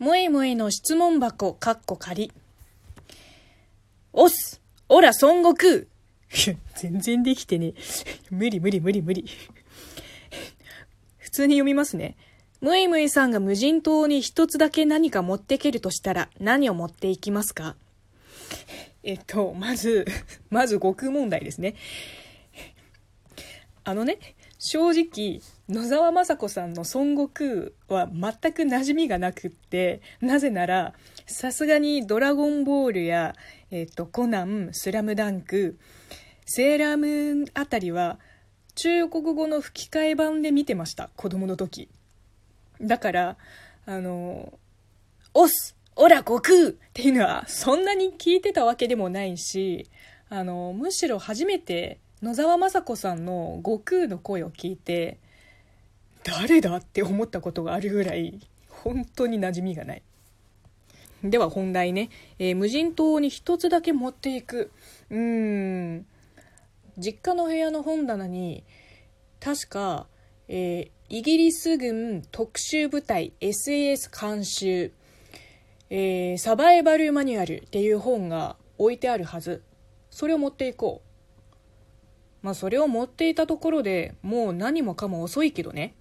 もえもえの質問箱、かっこ仮。おっすおら、孫悟空 全然できてね。無理無理無理無理。普通に読みますね。むいむいさんが無人島に一つだけ何か持ってけるとしたら何を持っていきますか？えっと、まず、まず悟空問題ですね。あのね、正直、野沢雅子さんの孫悟空は全く馴染みがなくって、なぜなら、さすがにドラゴンボールや、えっ、と、コナン、スラムダンク、セーラームーンあたりは、中国語の吹き替え版で見てました、子供の時。だから、あの、オスオラ悟空っていうのはそんなに聞いてたわけでもないし、あの、むしろ初めて野沢雅子さんの悟空の声を聞いて誰だって思ったことがあるぐらい本当に馴染みがない。では本題ね、えー、無人島に一つだけ持っていく。うーん。実家の部屋の本棚に確か、えー、イギリス軍特殊部隊 SAS 監修、えー、サバイバルマニュアルっていう本が置いてあるはず。それを持っていこう。まあそれを持っていたところでもう何もかも遅いけどね。